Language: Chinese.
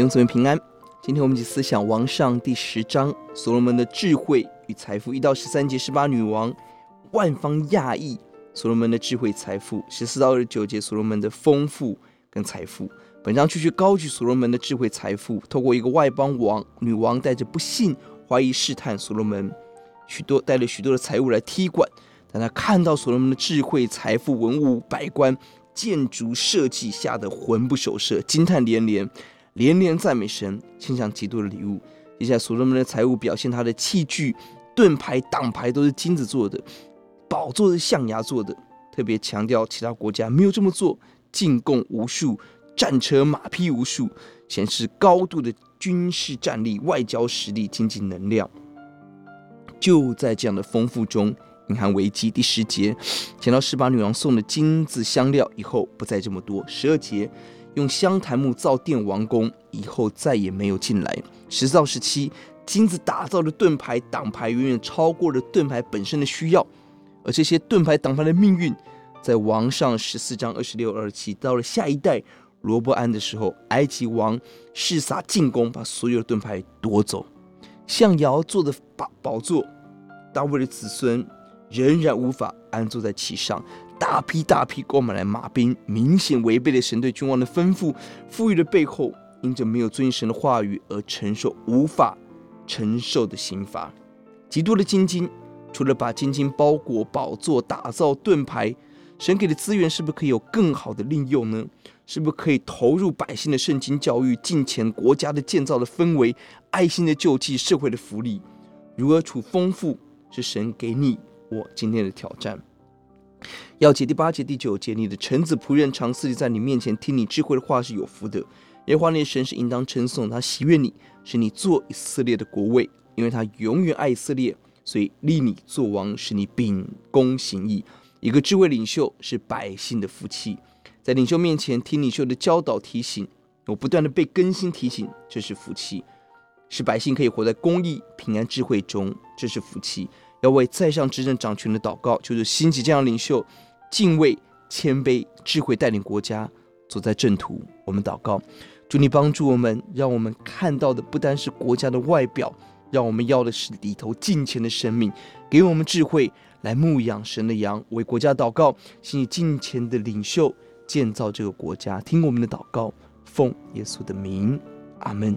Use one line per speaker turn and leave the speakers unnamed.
弟兄姊妹平安。今天我们一起思想王上第十章，所罗门的智慧与财富，一到十三节，十八女王万方讶异所罗门的智慧财富，十四到二十九节，所罗门的丰富跟财富。本章继续高举所罗门的智慧财富，透过一个外邦王女王带着不信怀疑试探所罗门，许多带了许多的财物来踢馆，但他看到所罗门的智慧财富、文物百官。建筑设计吓得魂不守舍，惊叹连连，连连赞美神，献上极多的礼物。接下来，所罗门的财物表现他的器具，盾牌、挡牌都是金子做的，宝座是象牙做的。特别强调其他国家没有这么做，进贡无数，战车马匹无数，显示高度的军事战力、外交实力、经济能量。就在这样的丰富中。隐含危机。第十节，讲到十八女王送的金子香料以后不再这么多。十二节，用香檀木造殿王宫以后再也没有进来。十造时期，金子打造的盾牌挡牌远远超过了盾牌本身的需要，而这些盾牌挡牌的命运，在王上十四章二十六二七到了下一代罗伯安的时候，埃及王示撒进攻，把所有盾牌夺走。象窑做的宝宝座，大卫的子孙。仍然无法安坐在其上，大批大批购买来马兵，明显违背了神对君王的吩咐。富裕的背后，因着没有遵神的话语而承受无法承受的刑罚。极多的金金，除了把金金包裹宝座、打造盾牌，神给的资源是不是可以有更好的利用呢？是不是可以投入百姓的圣经教育、金钱国家的建造的氛围、爱心的救济、社会的福利？如何处丰富，是神给你。我今天的挑战，钥节第八节第九节，你的臣子仆人常侍立在你面前听你智慧的话是有福的。耶和华你的神是应当称颂，他喜悦你，使你做以色列的国位，因为他永远爱以色列，所以立你做王，使你秉公行义。一个智慧领袖是百姓的福气，在领袖面前听领袖的教导提醒，我不断的被更新提醒，这是福气，使百姓可以活在公义、平安、智慧中，这是福气。要为在上执政掌权的祷告，就是兴起这样领袖，敬畏、谦卑、智慧带领国家走在正途。我们祷告，祝你帮助我们，让我们看到的不单是国家的外表，让我们要的是里头敬虔的生命。给我们智慧来牧养神的羊，为国家祷告，兴起敬虔的领袖，建造这个国家。听我们的祷告，奉耶稣的名，阿门。